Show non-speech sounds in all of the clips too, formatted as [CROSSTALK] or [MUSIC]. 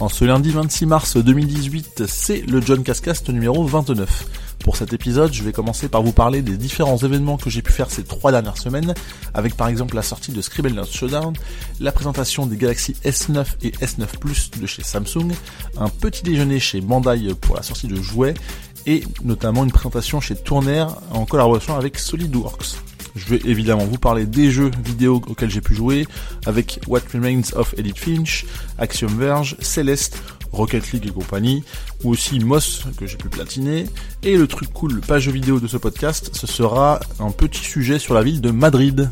En ce lundi 26 mars 2018, c'est le John Cascast numéro 29. Pour cet épisode, je vais commencer par vous parler des différents événements que j'ai pu faire ces trois dernières semaines, avec par exemple la sortie de Scribblenauts Showdown, la présentation des Galaxy S9 et S9 Plus de chez Samsung, un petit déjeuner chez Bandai pour la sortie de jouets, et notamment une présentation chez Tournaire en collaboration avec SolidWorks. Je vais évidemment vous parler des jeux vidéo auxquels j'ai pu jouer, avec What Remains of Edith Finch, Axiom Verge, Celeste, Rocket League et compagnie, ou aussi Moss que j'ai pu platiner. Et le truc cool, page vidéo de ce podcast, ce sera un petit sujet sur la ville de Madrid.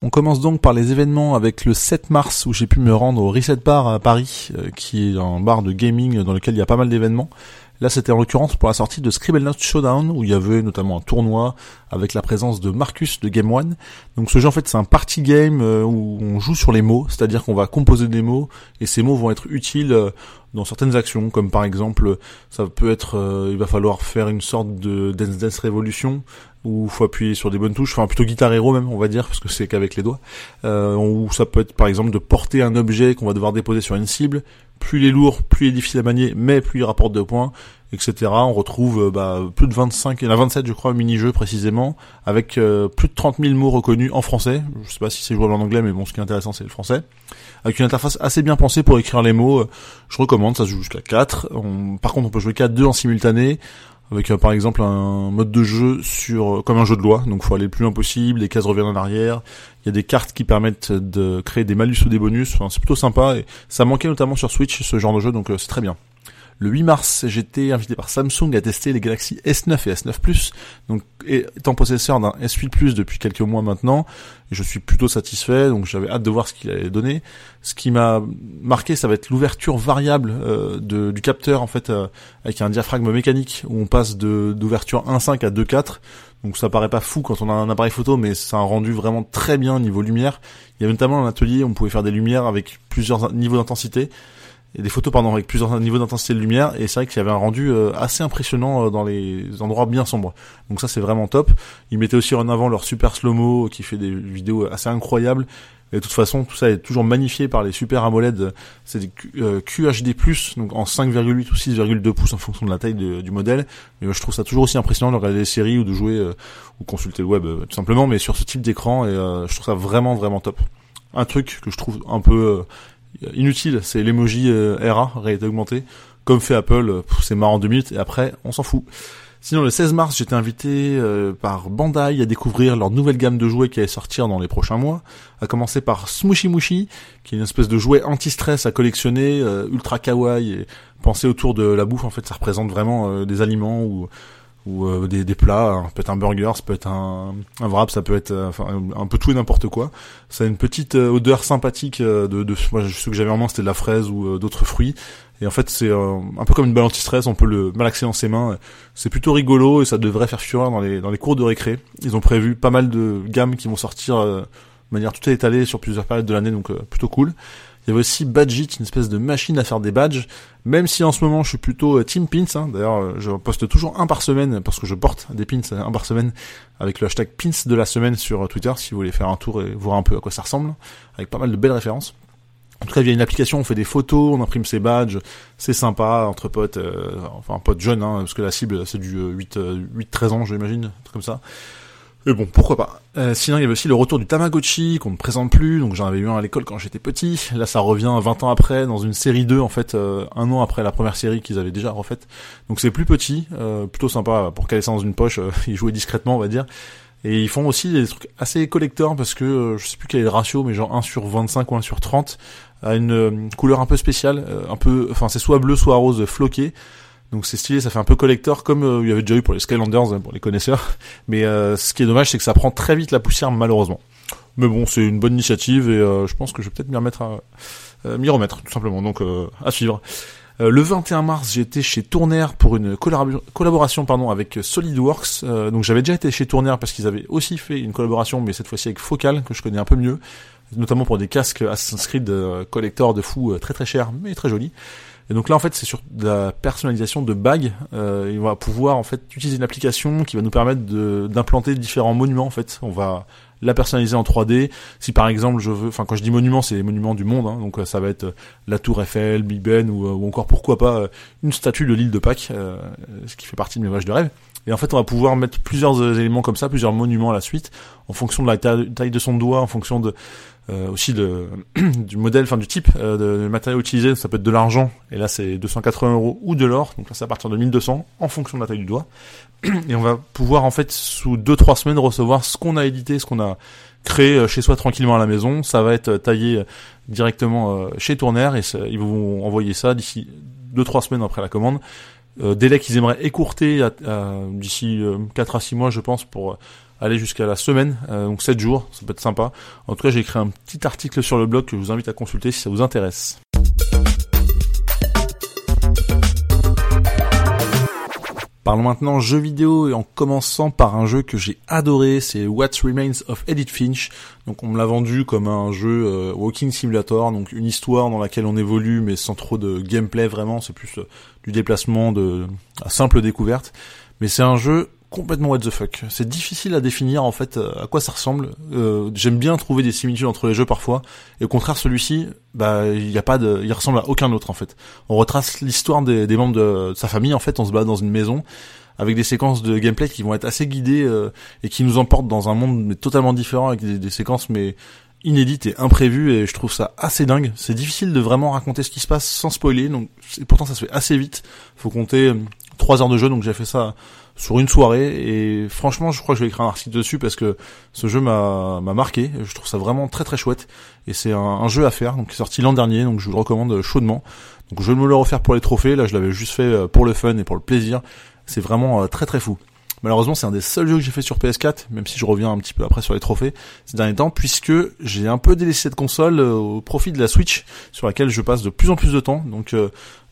On commence donc par les événements avec le 7 mars où j'ai pu me rendre au Reset Bar à Paris, euh, qui est un bar de gaming dans lequel il y a pas mal d'événements. Là, c'était en l'occurrence pour la sortie de Scribblenauts Showdown, où il y avait notamment un tournoi avec la présence de Marcus de Game One. Donc ce jeu, en fait, c'est un party game euh, où on joue sur les mots, c'est-à-dire qu'on va composer des mots, et ces mots vont être utiles euh, dans certaines actions, comme par exemple, ça peut être, euh, il va falloir faire une sorte de Dance Dance Revolution, où faut appuyer sur des bonnes touches, enfin plutôt Guitar Hero même, on va dire, parce que c'est qu'avec les doigts. Ou ça peut être par exemple de porter un objet qu'on va devoir déposer sur une cible. Plus il est lourd, plus il est difficile à manier, mais plus il rapporte de points, etc. On retrouve euh, bah, plus de 25, il y en a 27 je crois, mini-jeux précisément, avec euh, plus de 30 000 mots reconnus en français. Je sais pas si c'est jouable en anglais, mais bon, ce qui est intéressant c'est le français. Avec une interface assez bien pensée pour écrire les mots, je recommande, ça se joue jusqu'à 4. Par contre, on peut jouer qu'à 2 en simultané avec euh, par exemple un mode de jeu sur comme un jeu de loi, donc faut aller le plus loin possible, les cases reviennent en arrière, il y a des cartes qui permettent de créer des malus ou des bonus, enfin, c'est plutôt sympa. Et ça manquait notamment sur Switch ce genre de jeu. Donc c'est très bien. Le 8 mars, j'étais invité par Samsung à tester les Galaxy S9 et S9 Plus. Donc, étant possesseur d'un S8 Plus depuis quelques mois maintenant, je suis plutôt satisfait. Donc, j'avais hâte de voir ce qu'il allait donner. Ce qui m'a marqué, ça va être l'ouverture variable euh, du capteur en fait euh, avec un diaphragme mécanique où on passe de d'ouverture 1.5 à 2.4. Donc ça paraît pas fou quand on a un appareil photo, mais ça a rendu vraiment très bien niveau lumière. Il y avait notamment un atelier où on pouvait faire des lumières avec plusieurs niveaux d'intensité et des photos pardon avec plusieurs niveaux d'intensité de lumière et c'est vrai qu'il y avait un rendu euh, assez impressionnant euh, dans les endroits bien sombres. Donc ça c'est vraiment top. Ils mettaient aussi en avant leur super slow-mo qui fait des vidéos assez incroyables. Et de toute façon, tout ça est toujours magnifié par les super AMOLED. C'est des QHD+, euh, donc en 5,8 ou 6,2 pouces en fonction de la taille du modèle. Mais je trouve ça toujours aussi impressionnant de regarder des séries ou de jouer ou consulter le web tout simplement, mais sur ce type d'écran. Et je trouve ça vraiment vraiment top. Un truc que je trouve un peu inutile, c'est l'emoji euh, RA, réalité augmentée, comme fait Apple, euh, c'est marrant deux minutes, et après, on s'en fout. Sinon, le 16 mars, j'étais invité euh, par Bandai à découvrir leur nouvelle gamme de jouets qui allait sortir dans les prochains mois. À commencer par Smushy Mushy, qui est une espèce de jouet anti-stress à collectionner, ultra kawaii, et pensé autour de la bouffe. En fait, ça représente vraiment des aliments ou ou euh, des, des, plats, hein. ça peut être un burger, ça peut être un, un wrap, ça peut être euh, enfin, un peu tout et n'importe quoi. Ça a une petite euh, odeur sympathique de, de moi ce que j'avais en main c'était de la fraise ou d'autres fruits. Et en fait c'est un peu comme une balle anti-stress, on peut le malaxer dans ses mains. C'est plutôt rigolo et ça devrait faire fureur dans les dans les cours de récré. Ils ont prévu pas mal de gammes qui vont sortir de manière tout étalée sur plusieurs périodes de l'année, donc plutôt cool. Il y avait aussi Badgit, une espèce de machine à faire des badges. Même si en ce moment je suis plutôt euh, Team Pins, hein. d'ailleurs euh, je poste toujours un par semaine parce que je porte des pins euh, un par semaine avec le hashtag pins de la semaine sur Twitter si vous voulez faire un tour et voir un peu à quoi ça ressemble, avec pas mal de belles références. En tout cas, via une application, on fait des photos, on imprime ses badges, c'est sympa, entre potes, enfin potes jeunes, hein, parce que la cible c'est du 8, 8-13 ans, j'imagine, un truc comme ça. Mais bon, pourquoi pas. Euh, sinon, il y avait aussi le retour du Tamagotchi qu'on ne présente plus, donc j'en avais eu un à l'école quand j'étais petit. Là, ça revient 20 ans après dans une série 2, en fait, euh, un an après la première série qu'ils avaient déjà refaite. Donc c'est plus petit, euh, plutôt sympa pour caler ça dans une poche, [LAUGHS] y jouer discrètement, on va dire. Et ils font aussi des trucs assez collecteurs parce que je sais plus quel est le ratio, mais genre 1 sur 25 ou 1 sur 30 a une couleur un peu spéciale, un peu, enfin c'est soit bleu soit rose floqué. Donc c'est stylé, ça fait un peu collector comme euh, il y avait déjà eu pour les Skylanders, hein, pour les connaisseurs. [LAUGHS] Mais euh, ce qui est dommage, c'est que ça prend très vite la poussière malheureusement. Mais bon, c'est une bonne initiative et euh, je pense que je vais peut-être m'y remettre, à, m'y remettre tout simplement. Donc à suivre. le 21 mars, j'étais chez Tournaire pour une collaboration pardon avec SolidWorks. donc j'avais déjà été chez Tournaire parce qu'ils avaient aussi fait une collaboration, mais cette fois-ci avec Focal que je connais un peu mieux. notamment pour des casques Assassin's Creed collector de fou très très chers, mais très jolis. Et donc là, en fait, c'est sur la personnalisation de bagues. Euh, on va pouvoir en fait utiliser une application qui va nous permettre d'implanter différents monuments. En fait, on va la personnaliser en 3D. Si par exemple je veux, enfin quand je dis monuments, c'est les monuments du monde, hein, donc euh, ça va être euh, la Tour Eiffel, Big Ben ou, euh, encore pourquoi pas une statue de l'île de Pâques, ce qui fait partie de mes voyages de rêve. Et en fait, on va pouvoir mettre plusieurs éléments comme ça, plusieurs monuments à la suite, en fonction de la taille de son doigt, en fonction de euh, aussi de, [CLEARS THROAT] du modèle, enfin du type euh, de, matériau utilisé. Ça peut être de l'argent, et là c'est 280 euros, ou de l'or, donc là c'est à partir de 1200, en fonction de la taille du doigt. [CLEARS THROAT] Et on va pouvoir en fait sous 2-3 semaines recevoir ce qu'on a édité, ce qu'on a créé euh, chez soi tranquillement à la maison. Ça va être taillé directement chez Tournaire et ils vont envoyer ça d'ici 2-3 semaines après la commande. délai qu'ils aimeraient écourter d'ici 4 à 6 mois je pense pour aller jusqu'à la semaine, euh, donc 7 jours, ça peut être sympa. En tout cas, j'ai écrit un petit article sur le blog que je vous invite à consulter si ça vous intéresse. Parlons maintenant jeux vidéo et en commençant par un jeu que j'ai adoré, c'est What Remains of Edith Finch. Donc on me l'a vendu comme un jeu euh, walking simulator, donc une histoire dans laquelle on évolue mais sans trop de gameplay vraiment, c'est plus euh, du déplacement de à simple découverte. Mais c'est un jeu complètement what the fuck. C'est difficile à définir en fait euh, à quoi ça ressemble. Euh, J'aime bien trouver des similitudes entre les jeux parfois, et au contraire celui-ci, bah il y a pas de, il ressemble à aucun autre en fait. On retrace l'histoire des, membres de, sa famille en fait. On se bat dans une maison avec des séquences de gameplay qui vont être assez guidées euh, et qui nous emportent dans un monde totalement différent avec des, des séquences mais inédites et imprévues et je trouve ça assez dingue. C'est difficile de vraiment raconter ce qui se passe sans spoiler, donc pourtant ça se fait assez vite. Faut compter euh, trois heures de jeu, donc j'ai fait ça sur une soirée et franchement je crois que je vais écrire un article dessus parce que ce jeu m'a m'a marqué je trouve ça vraiment très très chouette et c'est un, jeu à faire donc sorti l'an dernier donc je vous le recommande chaudement. Donc je vais me le refaire pour les trophées là je l'avais juste fait euh, pour le fun et pour le plaisir. C'est vraiment euh, très très fou Malheureusement, c'est un des seuls jeux que j'ai fait sur PS4, même si je reviens un petit peu après sur les trophées ces derniers temps, puisque j'ai un peu délaissé cette console euh, au profit de la Switch, sur laquelle je passe de plus en plus de temps. Donc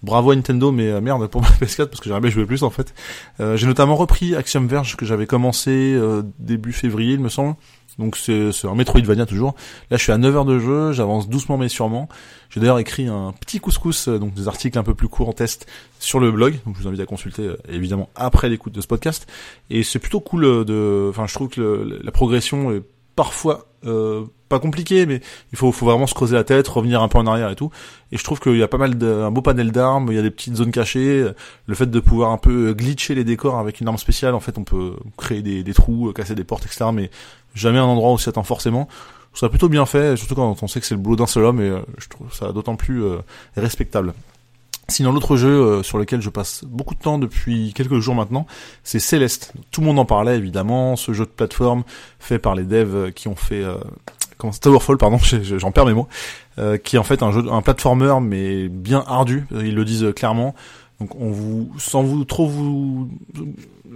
bravo à Nintendo, mais euh, merde pour ma [LAUGHS] PS4 parce que j'aimerais bien jouer plus en fait. Euh, j'ai notamment repris Axiom Verge que j'avais commencé euh, début février, il me semble. Donc c'est un Metroidvania toujours. Là je suis à 9 heures de jeu, j'avance doucement mais sûrement. J'ai d'ailleurs écrit un petit couscous, donc des articles un peu plus courts en test sur le blog. Donc je vous invite à consulter évidemment après l'écoute de ce podcast. Et c'est plutôt cool de, enfin je trouve que la progression est parfois euh, pas compliqué, mais il faut, faut vraiment se creuser la tête, revenir un peu en arrière et tout. Et je trouve qu'il y a pas mal de, beau panel d'armes, il y a des petites zones cachées, le fait de pouvoir un peu glitcher les décors avec une arme spéciale, en fait, on peut créer des, des trous, casser des portes, etc. Mais jamais un endroit où s'y attend forcément. Je trouve ça plutôt bien fait, surtout quand on sait que c'est le boulot d'un seul homme, et euh, je trouve ça d'autant plus euh, respectable. Sinon, l'autre jeu euh, sur lequel je passe beaucoup de temps depuis quelques jours maintenant, c'est Céleste. Tout le monde en parlait évidemment, ce jeu de plateforme fait par les devs qui ont fait euh, comment Towerfall, pardon, [LAUGHS] j'en perds mes mots, euh, qui est en fait un jeu, un platformer mais bien ardu. Ils le disent clairement. Donc on vous, sans vous trop vous,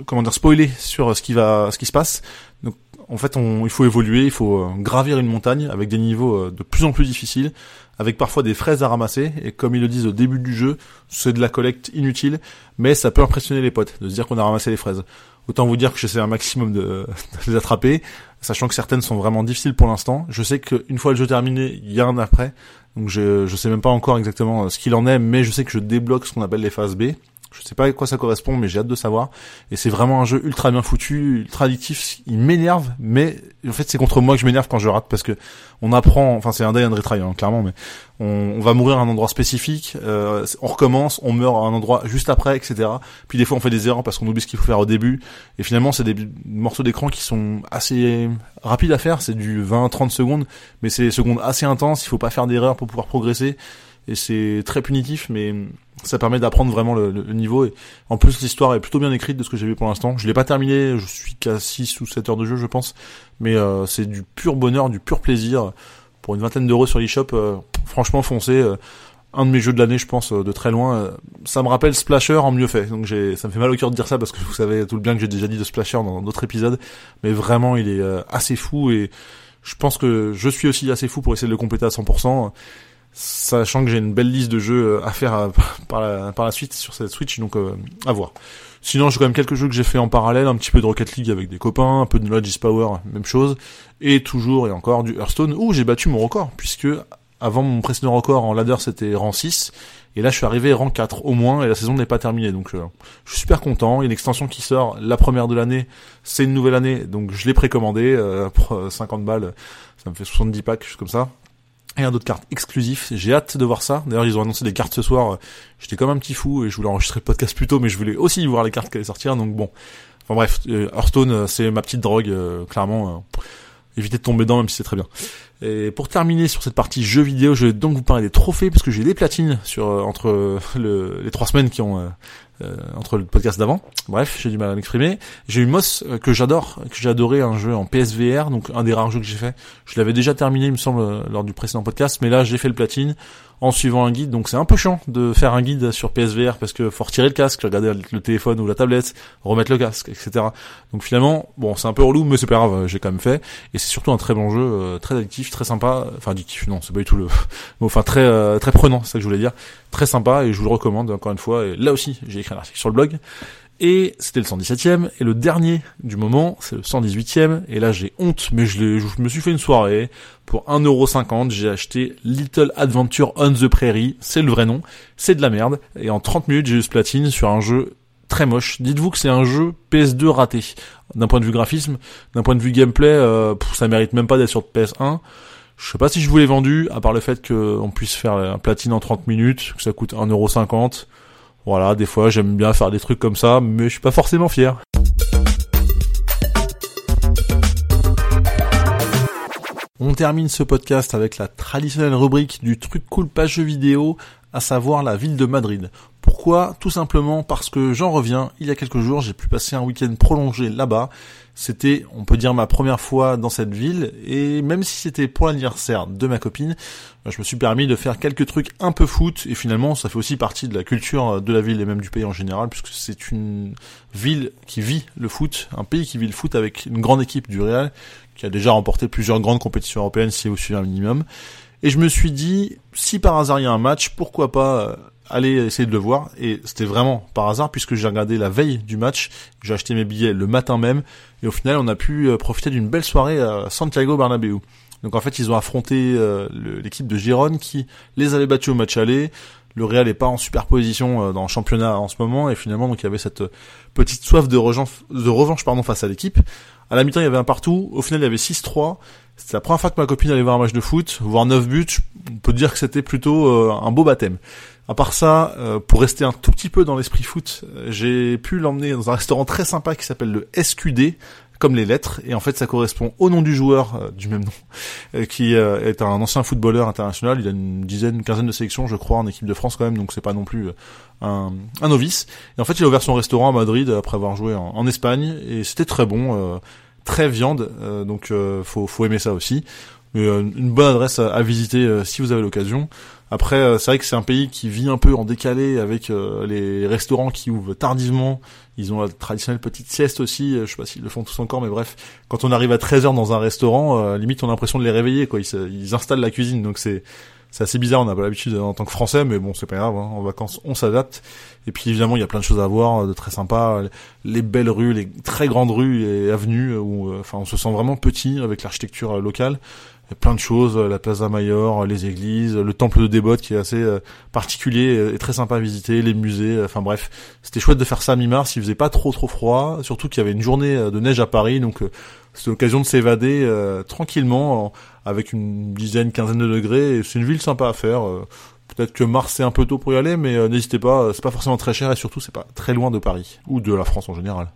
comment dire, spoiler sur ce qui va, ce qui se passe. Donc en fait, on, il faut évoluer, il faut gravir une montagne avec des niveaux de plus en plus difficiles avec parfois des fraises à ramasser, et comme ils le disent au début du jeu, c'est de la collecte inutile, mais ça peut impressionner les potes de se dire qu'on a ramassé les fraises. Autant vous dire que j'essaie un maximum de, [LAUGHS] les attraper, sachant que certaines sont vraiment difficiles pour l'instant. Je sais qu'une fois le jeu terminé, il y a un après, donc je, je sais même pas encore exactement ce qu'il en est, mais je sais que je débloque ce qu'on appelle les phases B, je sais pas à quoi ça correspond, mais j'ai hâte de savoir. Et c'est vraiment un jeu ultra bien foutu, ultra addictif. Il m'énerve, mais en fait c'est contre moi que je m'énerve quand je rate parce que on apprend. Enfin c'est un day and retry hein, clairement, mais on, va mourir à un endroit spécifique, euh, on recommence, on meurt à un endroit juste après, etc. Puis des fois on fait des erreurs parce qu'on oublie ce qu'il faut faire au début. Et finalement c'est des morceaux d'écran qui sont assez rapides à faire. C'est du 20-30 secondes, mais c'est des secondes assez intenses. Il faut pas faire d'erreurs pour pouvoir progresser. Et c'est très punitif, mais ça permet d'apprendre vraiment le, niveau. Et en plus, l'histoire est plutôt bien écrite de ce que j'ai vu pour l'instant. Je l'ai pas terminé, je suis qu'à 6 ou 7 heures de jeu, je pense. Mais euh, c'est du pur bonheur, du pur plaisir. Pour une vingtaine d'euros sur l'eShop, euh, franchement foncé. Euh, un de mes jeux de l'année, je pense, de très loin. ça me rappelle Splasher en mieux fait. Donc j'ai, ça me fait mal au cœur de dire ça parce que vous savez tout le bien que j'ai déjà dit de Splasher dans d'autres épisodes. Mais vraiment, il est assez fou et je pense que je suis aussi assez fou pour essayer de le compléter à 100% sachant que j'ai une belle liste de jeux euh, à faire euh, [LAUGHS] par la, suite sur cette Switch, donc euh, à voir. Sinon, j'ai quand même quelques jeux que j'ai fait en parallèle, un petit peu de Rocket League avec des copains, un peu de Logis Power, même chose, et toujours et encore du Hearthstone où j'ai battu mon record puisque avant mon précédent record en ladder c'était rang 6 et là je suis arrivé rang 4 au moins et la saison n'est pas terminée donc je suis super content, il y a une extension qui sort la première de l'année, c'est une nouvelle année donc je l'ai précommandé euh, pour 50 balles, ça me fait 70 packs, juste comme ça et un autre carte exclusif. J'ai hâte de voir ça. D'ailleurs, ils ont annoncé des cartes ce soir. J'étais comme un petit fou et je voulais enregistrer le podcast plus tôt, mais je voulais aussi voir les cartes qui allaient sortir. Donc bon. Enfin bref, euh, Hearthstone, euh, c'est ma petite drogue, euh, clairement. éviter de tomber dedans, même si c'est très bien. Et pour terminer sur cette partie jeux vidéo, je vais donc vous parler des trophées parce que j'ai des platines sur entre les trois semaines qui ont euh, entre le podcast d'avant. Bref, j'ai du mal à m'exprimer. J'ai eu Moss euh, que j'adore, que j'ai adoré un jeu en PSVR, donc un des rares jeux que j'ai fait. Je l'avais déjà terminé, il me semble, euh, lors du précédent podcast, mais là j'ai fait le platine en suivant un guide. Donc c'est un peu chiant de faire un guide sur PSVR parce que faut retirer le casque, regarder le téléphone ou la tablette, remettre le casque, etc. Donc finalement, bon, c'est un peu relou, mais c'est pas grave, j'ai quand même fait. Et c'est surtout un très bon jeu, euh, très addictif, très sympa. Enfin addictif, non, c'est pas du tout le. [LAUGHS] enfin très euh, très prenant, c'est ça que je voulais dire. Très sympa et je vous le recommande encore une fois. Et là aussi, j'ai écrit un article sur le blog. Et c'était le 117e. Et le dernier du moment, c'est le 118e. Et là, j'ai honte, mais je, je me suis fait une soirée. Pour 1,50€, j'ai acheté Little Adventure on the Prairie. C'est le vrai nom. C'est de la merde. Et en 30 minutes, j'ai eu ce platine sur un jeu très moche. Dites-vous que c'est un jeu PS2 raté. D'un point de vue graphisme, d'un point de vue gameplay, euh, ça mérite même pas d'être sur PS1. Je sais pas si je vous l'ai vendu, à part le fait qu'on puisse faire un platine en 30 minutes, que ça coûte 1,50€. Voilà, des fois j'aime bien faire des trucs comme ça, mais je suis pas forcément fier. On termine ce podcast avec la traditionnelle rubrique du truc cool page jeu vidéo, à savoir la ville de Madrid. Pourquoi? Tout simplement parce que j'en reviens, il y a quelques jours, j'ai pu passer un week-end prolongé là-bas, c'était, on peut dire, ma première fois dans cette ville, et même si c'était pour l'anniversaire de ma copine, je me suis permis de faire quelques trucs un peu foot, et finalement, ça fait aussi partie de la culture de la ville et même du pays en général, puisque c'est une ville qui vit le foot, un pays qui vit le foot avec une grande équipe du Real, qui a déjà remporté plusieurs grandes compétitions européennes, si vous suivez un minimum. Et je me suis dit, si par hasard il y a un match, pourquoi pas euh, aller essayer de le voir. Et c'était vraiment par hasard puisque j'ai regardé la veille du match, j'ai acheté mes billets le matin même, et au final on a pu euh, profiter d'une belle soirée à Santiago Bernabéu. Donc en fait ils ont affronté euh, l'équipe de Giron qui les avait battus au match aller. Le Real est pas en superposition euh, dans le championnat en ce moment et finalement donc il y avait cette petite soif de revanche, de revanche pardon face à l'équipe. À la mi-temps il y avait un partout, au final il y avait 6-3. C'était la première fois que ma copine allait voir un match de foot, voir 9 buts. On peut dire que c'était plutôt un beau baptême. À part ça, euh, pour rester un tout petit peu dans l'esprit foot, euh, j'ai pu l'emmener dans un restaurant très sympa qui s'appelle le SQD, comme les lettres, et en fait ça correspond au nom du joueur euh, du même nom, [LAUGHS] qui est un ancien footballeur international. Il a une dizaine, une quinzaine de sélections, je crois, en équipe de France quand même, donc c'est pas non plus un, novice. Et en fait, il a ouvert son restaurant à Madrid après avoir joué en, Espagne, et c'était très bon, très viande, donc faut, faut aimer ça aussi. Mais une bonne adresse à visiter si vous avez l'occasion. Après, euh, c'est vrai que c'est un pays qui vit un peu en décalé avec euh, les restaurants qui ouvrent tardivement. Ils ont la traditionnelle petite sieste aussi. Euh, je sais pas s'ils le font tous encore, mais bref, quand on arrive à 13 h dans un restaurant, limite on a l'impression de les réveiller. Quoi, ils, installent la cuisine, donc c'est c'est assez bizarre. On n'a pas l'habitude en tant que Français, mais bon, c'est pas grave. Hein. En vacances, on s'adapte. Et puis évidemment, il y a plein de choses à voir, de très sympa. Les belles rues, les très grandes rues et avenues où, enfin, on se sent vraiment petit avec l'architecture locale y a plein de choses, la Plaza Mayor, les églises, le temple de Débote qui est assez euh, particulier et très sympa à visiter, les musées, euh, enfin bref, c'était chouette de faire ça à mi-mars, il faisait pas trop trop froid, surtout qu'il y avait une journée euh, de neige à Paris, donc c'était l'occasion de s'évader tranquillement avec une dizaine, quinzaine de degrés, c'est une ville sympa à faire. Peut-être que Mars c'est un peu tôt pour y aller, mais n'hésitez pas, c'est pas forcément très cher et surtout c'est pas très loin de Paris ou de la France en général.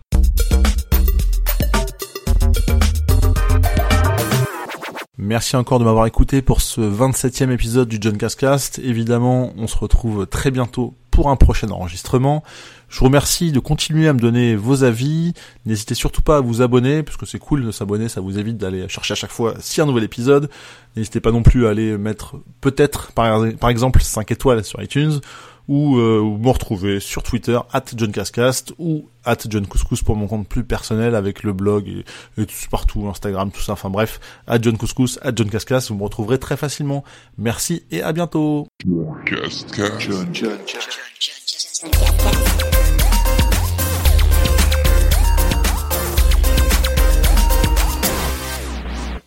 Merci encore de m'avoir écouté pour ce 27e épisode du John Cascast. Évidemment, on se retrouve très bientôt pour un prochain enregistrement. Je vous remercie de continuer à me donner vos avis. N'hésitez surtout pas à vous abonner, parce que c'est cool de s'abonner, ça vous évite d'aller chercher à chaque fois si un nouvel épisode. N'hésitez pas non plus à aller mettre peut-être par, par exemple 5 étoiles sur iTunes ou euh, me retrouver sur Twitter at JohnCascast ou at John Couscous pour mon compte plus personnel avec le blog et, et tout, partout, Instagram, tout ça, enfin bref, at John Couscous, at John Cascas, vous me retrouverez très facilement. Merci et à bientôt. John, John, John,